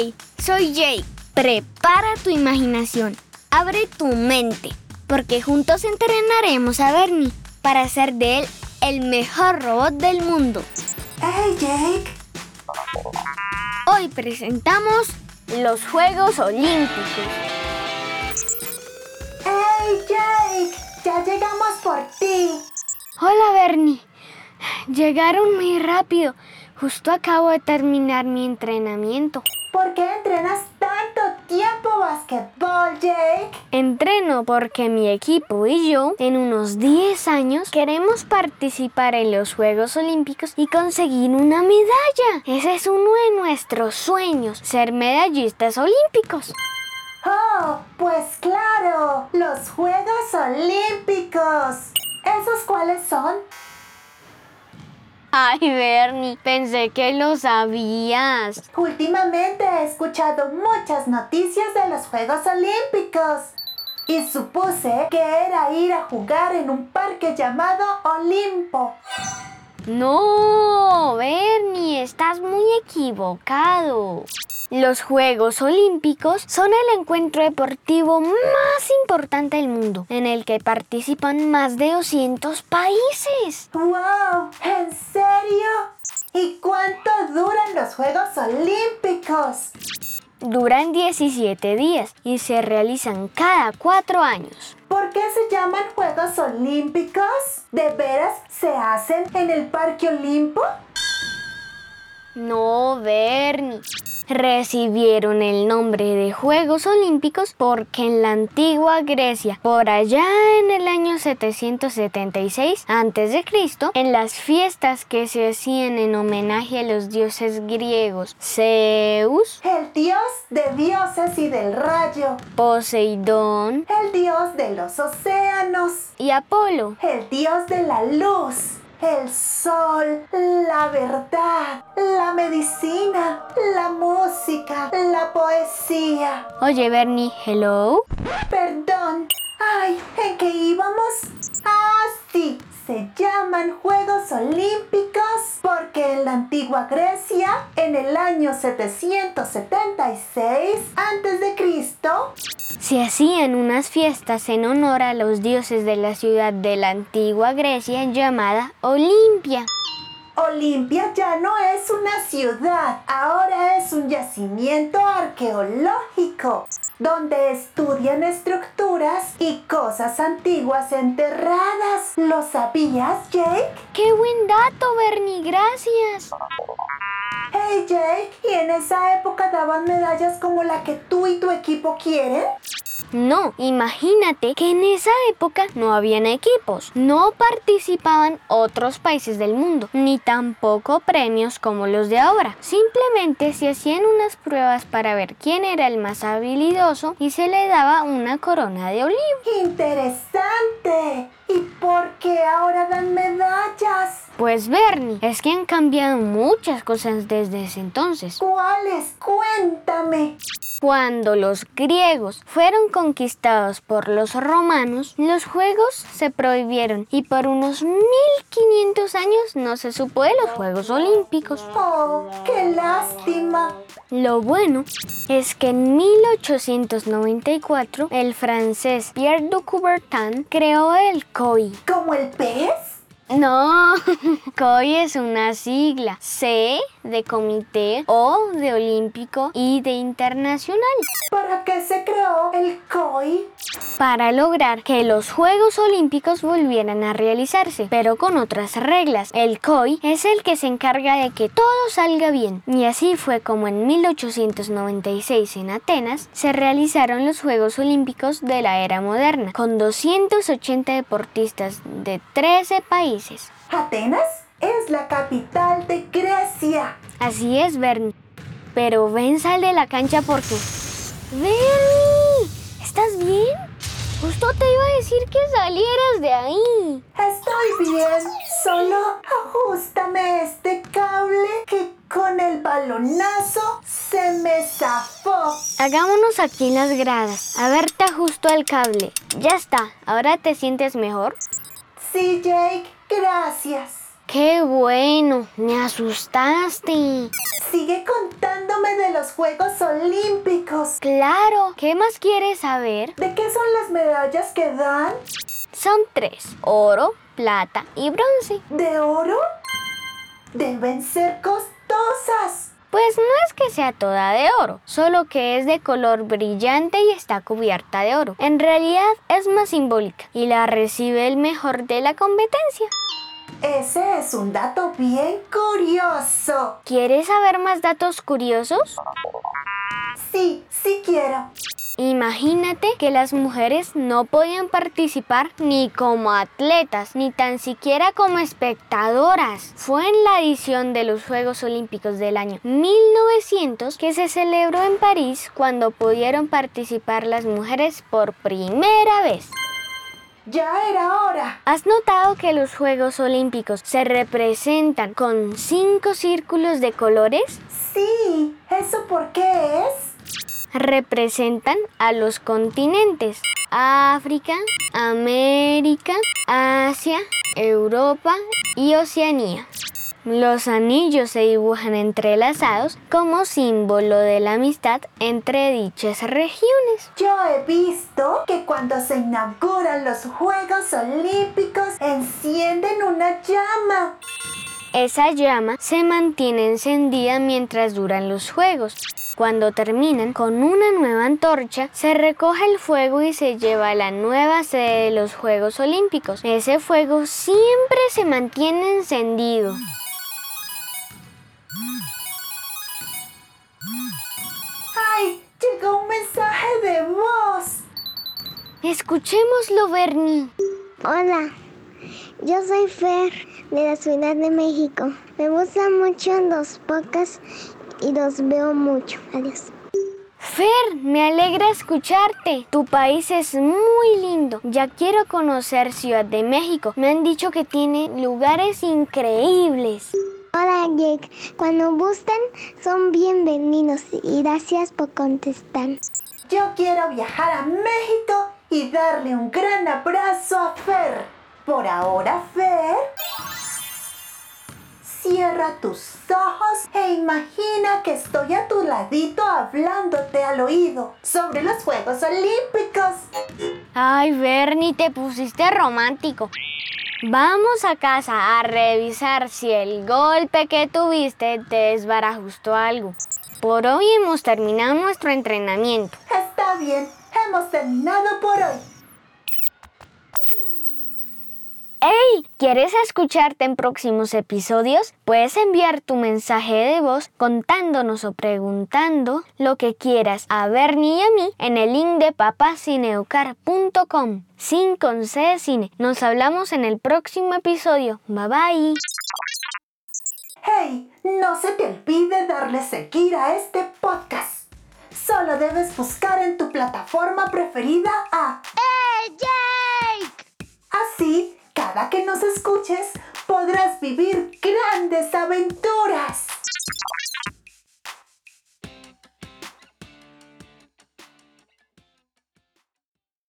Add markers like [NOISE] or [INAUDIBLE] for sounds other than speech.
Hey, soy Jake. Prepara tu imaginación, abre tu mente, porque juntos entrenaremos a Bernie para hacer de él el mejor robot del mundo. Hey Jake. Hoy presentamos los Juegos Olímpicos. Hey Jake, ya llegamos por ti. Hola Bernie. Llegaron muy rápido. Justo acabo de terminar mi entrenamiento. ¿Por qué entrenas tanto tiempo basquetbol, Jake? Entreno porque mi equipo y yo en unos 10 años queremos participar en los Juegos Olímpicos y conseguir una medalla. Ese es uno de nuestros sueños, ser medallistas olímpicos. Oh, pues claro, los Juegos Olímpicos. ¿Esos cuáles son? Ay, Bernie, pensé que lo sabías. Últimamente he escuchado muchas noticias de los Juegos Olímpicos y supuse que era ir a jugar en un parque llamado Olimpo. No, Bernie, estás muy equivocado. Los Juegos Olímpicos son el encuentro deportivo más importante del mundo, en el que participan más de 200 países. ¡Wow! ¿En serio? ¿Y cuánto duran los Juegos Olímpicos? Duran 17 días y se realizan cada cuatro años. ¿Por qué se llaman Juegos Olímpicos? ¿De veras se hacen en el Parque Olimpo? No, Bernie recibieron el nombre de Juegos Olímpicos porque en la antigua Grecia, por allá en el año 776 a.C., en las fiestas que se hacían en homenaje a los dioses griegos, Zeus, el dios de dioses y del rayo, Poseidón, el dios de los océanos, y Apolo, el dios de la luz el sol, la verdad, la medicina, la música, la poesía. Oye, Bernie, hello. Perdón. Ay, ¿en qué íbamos? Ah, sí. Se llaman Juegos Olímpicos porque en la antigua Grecia, en el año 776 a.C., se hacían unas fiestas en honor a los dioses de la ciudad de la antigua Grecia llamada Olimpia. Olimpia ya no es una ciudad, ahora es un yacimiento arqueológico donde estudian estructuras y cosas antiguas enterradas. ¿Lo sabías, Jake? ¡Qué buen dato, Bernie! Gracias. Hey Jake, ¿y en esa época daban medallas como la que tú y tu equipo quieren? No, imagínate que en esa época no habían equipos, no participaban otros países del mundo, ni tampoco premios como los de ahora. Simplemente se hacían unas pruebas para ver quién era el más habilidoso y se le daba una corona de olivo. ¡Interesante! ¿Y por qué ahora dan medallas? Pues Bernie, es que han cambiado muchas cosas desde ese entonces. ¿Cuáles? Cuéntame. Cuando los griegos fueron conquistados por los romanos, los juegos se prohibieron y por unos 1500 años no se supo de los Juegos Olímpicos. ¡Oh, qué lástima! Lo bueno es que en 1894 el francés Pierre de Coubertin creó el COI. ¿Como el pez? No, [LAUGHS] COI es una sigla. C de comité, O de olímpico y de internacional. ¿Para qué se creó el COI? Para lograr que los Juegos Olímpicos volvieran a realizarse, pero con otras reglas. El COI es el que se encarga de que todo salga bien. Y así fue como en 1896 en Atenas se realizaron los Juegos Olímpicos de la era moderna, con 280 deportistas de 13 países Atenas es la capital de Grecia. Así es, Bernie. Pero ven, sal de la cancha porque... ¡Bernie! ¿Estás bien? Justo te iba a decir que salieras de ahí. Estoy bien. Solo ajustame este cable que con el balonazo se me zafó. Hagámonos aquí en las gradas. A ver, te ajusto el cable. Ya está. ¿Ahora te sientes mejor? Sí, Jake. Gracias. Qué bueno, me asustaste. sigue contándome de los Juegos Olímpicos. Claro, ¿qué más quieres saber? ¿De qué son las medallas que dan? Son tres, oro, plata y bronce. ¿De oro? Deben ser costosas. Pues no es que sea toda de oro, solo que es de color brillante y está cubierta de oro. En realidad es más simbólica y la recibe el mejor de la competencia. Ese es un dato bien curioso. ¿Quieres saber más datos curiosos? Sí, sí quiero. Imagínate que las mujeres no podían participar ni como atletas, ni tan siquiera como espectadoras. Fue en la edición de los Juegos Olímpicos del año 1900 que se celebró en París cuando pudieron participar las mujeres por primera vez. Ya era hora. ¿Has notado que los Juegos Olímpicos se representan con cinco círculos de colores? Sí, ¿eso por qué es? Representan a los continentes África, América, Asia, Europa y Oceanía. Los anillos se dibujan entrelazados como símbolo de la amistad entre dichas regiones. Yo he visto que cuando se inauguran los Juegos Olímpicos encienden una llama. Esa llama se mantiene encendida mientras duran los Juegos. Cuando terminan con una nueva antorcha, se recoge el fuego y se lleva a la nueva sede de los Juegos Olímpicos. Ese fuego siempre se mantiene encendido. ¡Ay! Llegó un mensaje de voz. Escuchémoslo, Bernie. Hola, yo soy Fer de la Ciudad de México. Me gustan mucho los podcasts y los veo mucho. Adiós. Fer, me alegra escucharte. Tu país es muy lindo. Ya quiero conocer Ciudad de México. Me han dicho que tiene lugares increíbles. Hola Jake, cuando gusten son bienvenidos y gracias por contestar. Yo quiero viajar a México y darle un gran abrazo a Fer. Por ahora, Fer, cierra tus ojos e imagina que estoy a tu ladito hablándote al oído sobre los Juegos Olímpicos. Ay, Bernie, te pusiste romántico. Vamos a casa a revisar si el golpe que tuviste te desbarajustó algo. Por hoy hemos terminado nuestro entrenamiento. Está bien, hemos terminado por hoy. ¡Hey! ¿Quieres escucharte en próximos episodios? Puedes enviar tu mensaje de voz contándonos o preguntando lo que quieras a Bernie y a mí en el link de papacineucar.com. Sin con C de cine. Nos hablamos en el próximo episodio. Bye bye. ¡Hey! No se te olvide darle seguir a este podcast. Solo debes buscar en tu plataforma preferida a. Así, que nos escuches, podrás vivir grandes aventuras.